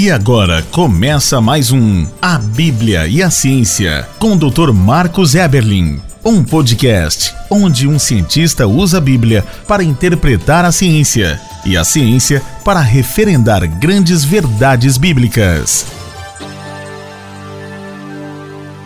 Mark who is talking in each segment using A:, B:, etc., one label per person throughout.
A: E agora começa mais um A Bíblia e a Ciência com o Dr. Marcos Eberlin. Um podcast onde um cientista usa a Bíblia para interpretar a ciência e a ciência para referendar grandes verdades bíblicas.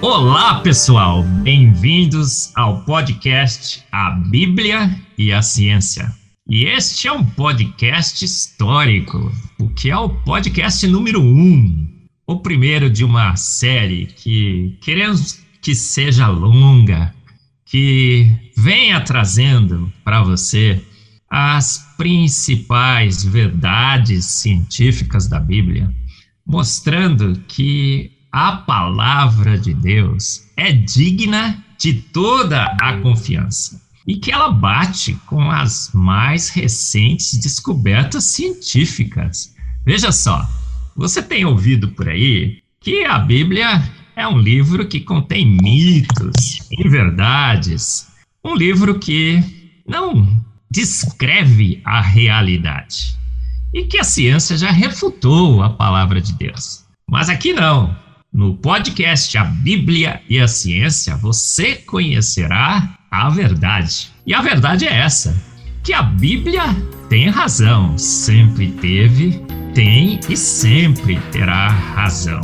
B: Olá, pessoal! Bem-vindos ao podcast A Bíblia e a Ciência. E este é um podcast histórico, o que é o podcast número um, o primeiro de uma série que queremos que seja longa, que venha trazendo para você as principais verdades científicas da Bíblia, mostrando que a palavra de Deus é digna de toda a confiança e que ela bate com as mais recentes descobertas científicas. Veja só, você tem ouvido por aí que a Bíblia é um livro que contém mitos, inverdades, um livro que não descreve a realidade e que a ciência já refutou a palavra de Deus. Mas aqui não. No podcast A Bíblia e a Ciência, você conhecerá a verdade. E a verdade é essa: que a Bíblia tem razão, sempre teve, tem e sempre terá razão.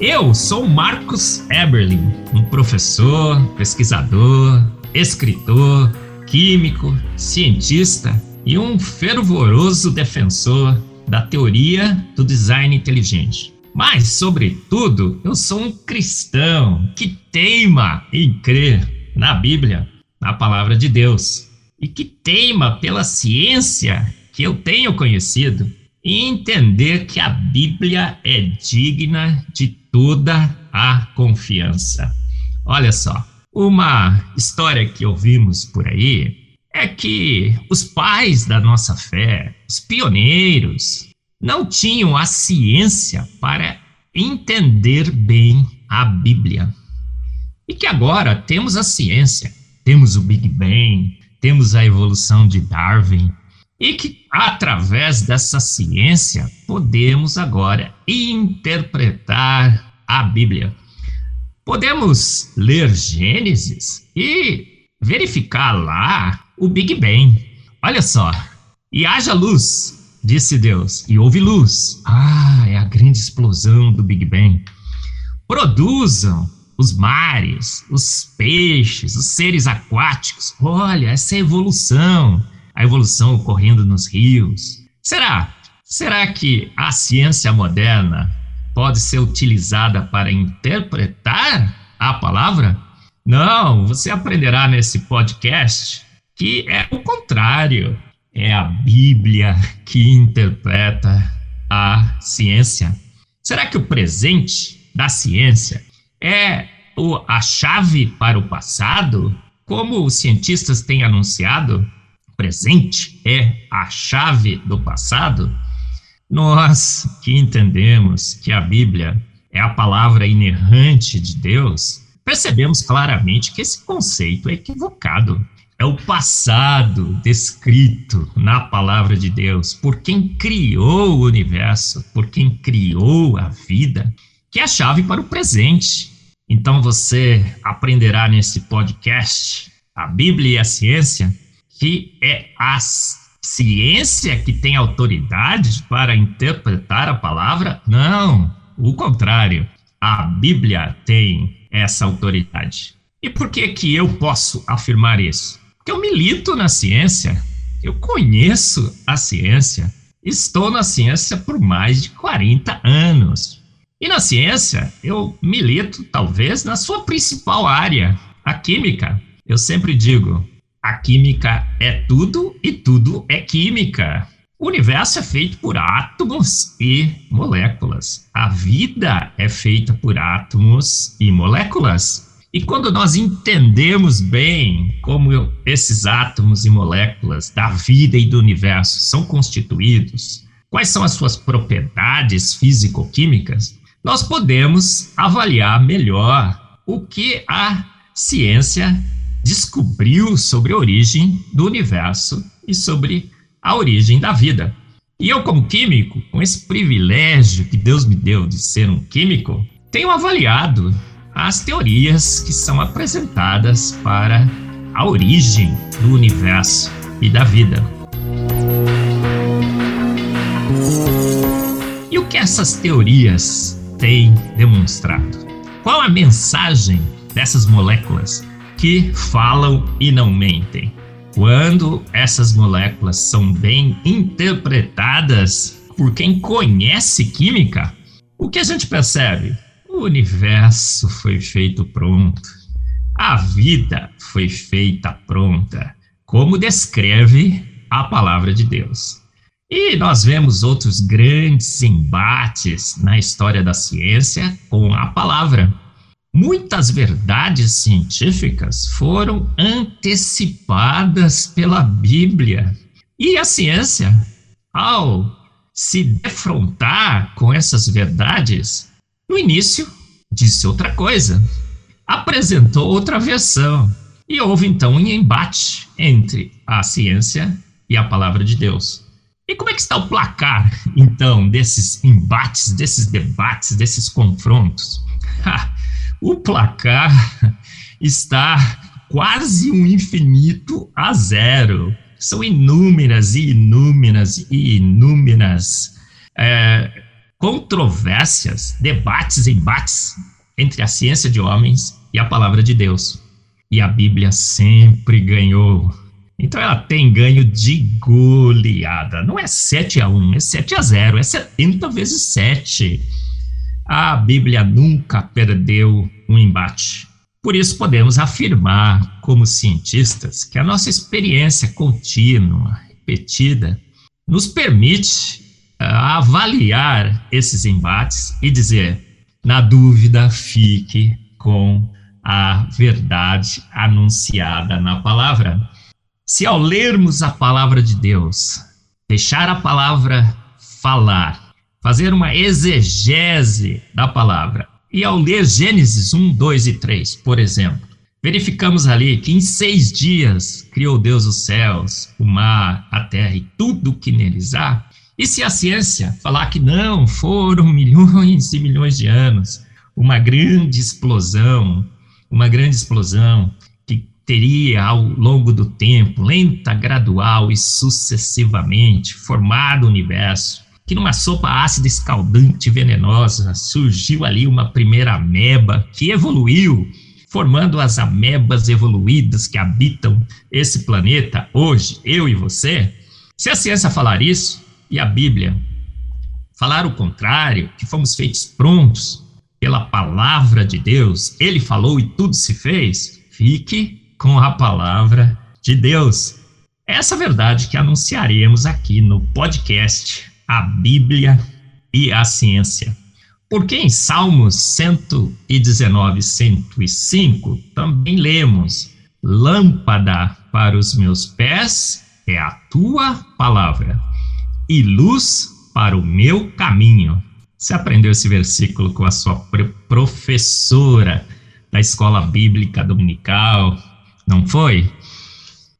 B: Eu sou Marcos Eberlin, um professor, pesquisador, escritor, químico, cientista e um fervoroso defensor da teoria do design inteligente. Mas, sobretudo, eu sou um cristão que teima em crer na Bíblia, na palavra de Deus, e que teima pela ciência que eu tenho conhecido e entender que a Bíblia é digna de toda a confiança. Olha só, uma história que ouvimos por aí é que os pais da nossa fé, os pioneiros, não tinham a ciência para entender bem a Bíblia. E que agora temos a ciência, temos o Big Bang, temos a evolução de Darwin, e que através dessa ciência podemos agora interpretar a Bíblia. Podemos ler Gênesis e verificar lá o Big Bang. Olha só, e haja luz, disse Deus, e houve luz. Ah, é a grande explosão do Big Bang. Produzam os mares, os peixes, os seres aquáticos. Olha, essa é a evolução, a evolução ocorrendo nos rios. Será? Será que a ciência moderna pode ser utilizada para interpretar a palavra? Não, você aprenderá nesse podcast que é o contrário é a Bíblia que interpreta a ciência? Será que o presente da ciência é o, a chave para o passado? Como os cientistas têm anunciado, o presente é a chave do passado? Nós que entendemos que a Bíblia é a palavra inerrante de Deus, percebemos claramente que esse conceito é equivocado é o passado descrito na palavra de Deus por quem criou o universo, por quem criou a vida, que é a chave para o presente. Então você aprenderá nesse podcast a Bíblia e a ciência, que é a ciência que tem autoridade para interpretar a palavra? Não, o contrário. A Bíblia tem essa autoridade. E por que que eu posso afirmar isso? Eu milito na ciência, eu conheço a ciência, estou na ciência por mais de 40 anos. E na ciência, eu milito talvez na sua principal área, a química. Eu sempre digo, a química é tudo e tudo é química. O universo é feito por átomos e moléculas. A vida é feita por átomos e moléculas. E quando nós entendemos bem como esses átomos e moléculas da vida e do universo são constituídos, quais são as suas propriedades físico-químicas, nós podemos avaliar melhor o que a ciência descobriu sobre a origem do universo e sobre a origem da vida. E eu, como químico, com esse privilégio que Deus me deu de ser um químico, tenho avaliado as teorias que são apresentadas para a origem do universo e da vida. E o que essas teorias têm demonstrado? Qual a mensagem dessas moléculas que falam e não mentem? Quando essas moléculas são bem interpretadas por quem conhece química, o que a gente percebe? O universo foi feito pronto. A vida foi feita pronta, como descreve a palavra de Deus. E nós vemos outros grandes embates na história da ciência com a palavra. Muitas verdades científicas foram antecipadas pela Bíblia. E a ciência, ao se defrontar com essas verdades, no início disse outra coisa, apresentou outra versão. E houve então um embate entre a ciência e a palavra de Deus. E como é que está o placar, então, desses embates, desses debates, desses confrontos? o placar está quase um infinito a zero. São inúmeras e inúmeras e inúmeras é, controvérsias, debates, embates entre a ciência de homens e a palavra de Deus. E a Bíblia sempre ganhou. Então ela tem ganho de goleada. Não é 7 a 1, é 7 a 0, é 70 vezes 7 a Bíblia nunca perdeu um embate. Por isso, podemos afirmar, como cientistas, que a nossa experiência contínua, repetida, nos permite avaliar esses embates e dizer: na dúvida, fique com a verdade anunciada na palavra. Se ao lermos a palavra de Deus, deixar a palavra falar, fazer uma exegese da palavra. E ao ler Gênesis 1, 2 e 3, por exemplo, verificamos ali que em seis dias criou Deus os céus, o mar, a terra e tudo que neles há. E se a ciência falar que não, foram milhões e milhões de anos, uma grande explosão, uma grande explosão que teria ao longo do tempo, lenta, gradual e sucessivamente, formado o universo, que numa sopa ácida, escaldante, venenosa, surgiu ali uma primeira ameba que evoluiu, formando as amebas evoluídas que habitam esse planeta hoje, eu e você. Se a ciência falar isso e a Bíblia falar o contrário, que fomos feitos prontos pela palavra de Deus, ele falou e tudo se fez, fique com a palavra de Deus. Essa verdade que anunciaremos aqui no podcast a Bíblia e a ciência. Porque em Salmos 119, 105, também lemos: Lâmpada para os meus pés é a tua palavra, e luz para o meu caminho. Você aprendeu esse versículo com a sua professora da escola bíblica dominical, não foi?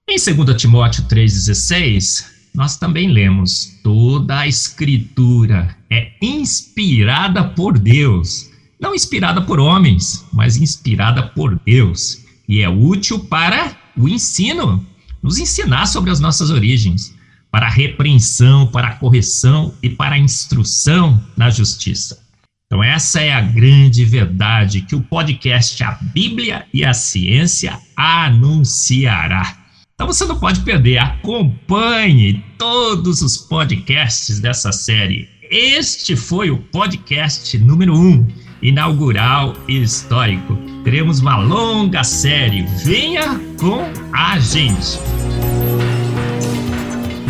B: Em 2 Timóteo 3,16, nós também lemos: toda a escritura é inspirada por Deus, não inspirada por homens, mas inspirada por Deus, e é útil para o ensino, nos ensinar sobre as nossas origens, para a repreensão, para a correção e para a instrução na justiça. Então, essa é a grande verdade que o podcast A Bíblia e a Ciência anunciará. Então você não pode perder, acompanhe todos os podcasts dessa série. Este foi o podcast número 1, um, inaugural e histórico. Teremos uma longa série. Venha com a gente.